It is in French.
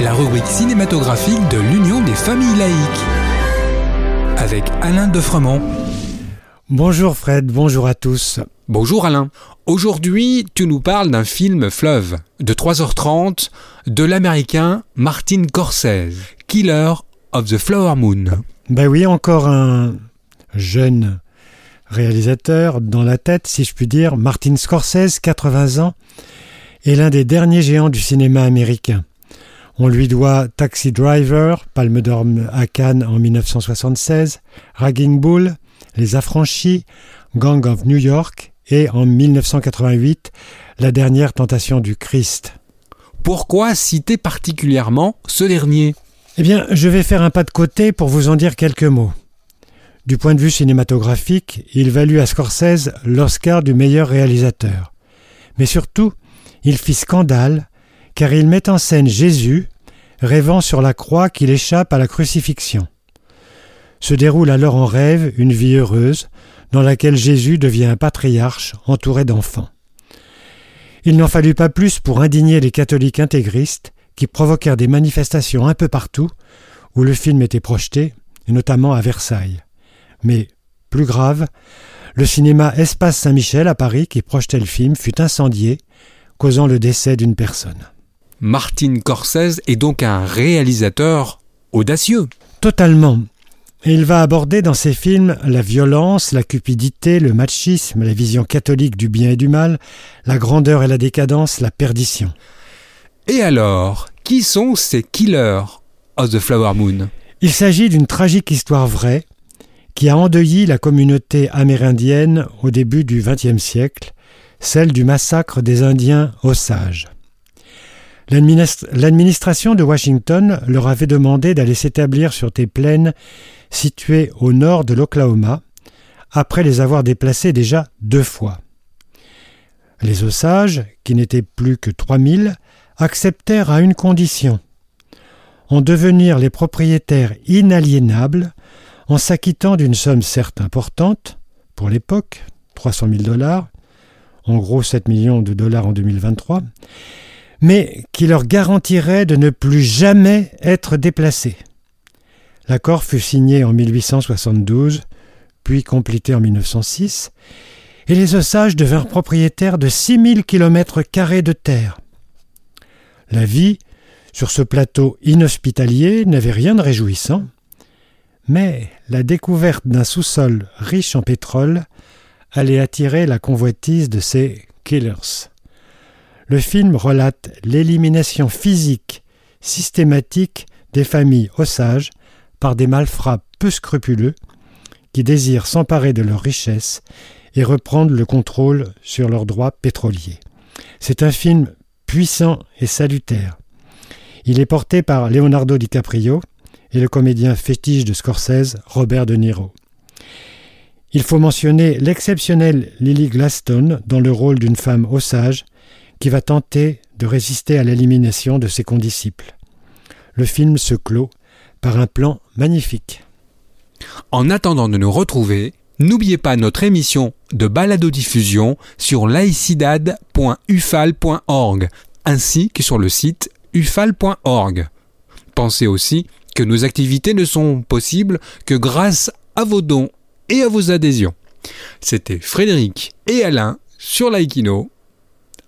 La rubrique cinématographique de l'Union des familles laïques. Avec Alain Defremont. Bonjour Fred, bonjour à tous. Bonjour Alain. Aujourd'hui, tu nous parles d'un film fleuve de 3h30 de l'américain Martin Scorsese, Killer of the Flower Moon. Ben oui, encore un jeune réalisateur dans la tête, si je puis dire, Martin Scorsese, 80 ans, est l'un des derniers géants du cinéma américain. On lui doit Taxi Driver, Palme d'Or à Cannes en 1976, Ragging Bull, Les Affranchis, Gang of New York et en 1988, La dernière tentation du Christ. Pourquoi citer particulièrement ce dernier? Eh bien, je vais faire un pas de côté pour vous en dire quelques mots. Du point de vue cinématographique, il valut à Scorsese l'Oscar du meilleur réalisateur. Mais surtout, il fit scandale, car il met en scène Jésus, rêvant sur la croix qu'il échappe à la crucifixion. Se déroule alors en rêve une vie heureuse, dans laquelle Jésus devient un patriarche entouré d'enfants. Il n'en fallut pas plus pour indigner les catholiques intégristes qui provoquèrent des manifestations un peu partout où le film était projeté, et notamment à Versailles. Mais, plus grave, le cinéma Espace Saint-Michel à Paris qui projetait le film fut incendié causant le décès d'une personne. Martin Scorsese est donc un réalisateur audacieux. Totalement. Et il va aborder dans ses films la violence, la cupidité, le machisme, la vision catholique du bien et du mal, la grandeur et la décadence, la perdition. Et alors, qui sont ces killers of the Flower Moon? Il s'agit d'une tragique histoire vraie qui a endeuillé la communauté amérindienne au début du XXe siècle celle du massacre des Indiens Osages. L'administration de Washington leur avait demandé d'aller s'établir sur des plaines situées au nord de l'Oklahoma, après les avoir déplacés déjà deux fois. Les Osages, qui n'étaient plus que trois mille, acceptèrent à une condition en devenir les propriétaires inaliénables en s'acquittant d'une somme certes importante, pour l'époque, 300 000 dollars, en gros 7 millions de dollars en 2023, mais qui leur garantirait de ne plus jamais être déplacés. L'accord fut signé en 1872, puis complété en 1906, et les Osages devinrent propriétaires de 6000 km de terre. La vie, sur ce plateau inhospitalier, n'avait rien de réjouissant, mais la découverte d'un sous-sol riche en pétrole allait attirer la convoitise de ces killers. Le film relate l'élimination physique systématique des familles osages par des malfrats peu scrupuleux qui désirent s'emparer de leurs richesses et reprendre le contrôle sur leurs droits pétroliers. C'est un film puissant et salutaire. Il est porté par Leonardo DiCaprio et le comédien fétiche de Scorsese, Robert De Niro. Il faut mentionner l'exceptionnelle Lily Glaston dans le rôle d'une femme osage qui va tenter de résister à l'élimination de ses condisciples. Le film se clôt par un plan magnifique. En attendant de nous retrouver, n'oubliez pas notre émission de balado-diffusion sur laicidad.ufal.org ainsi que sur le site ufal.org. Pensez aussi que nos activités ne sont possibles que grâce à vos dons et à vos adhésions. C'était Frédéric et Alain sur Laïkino.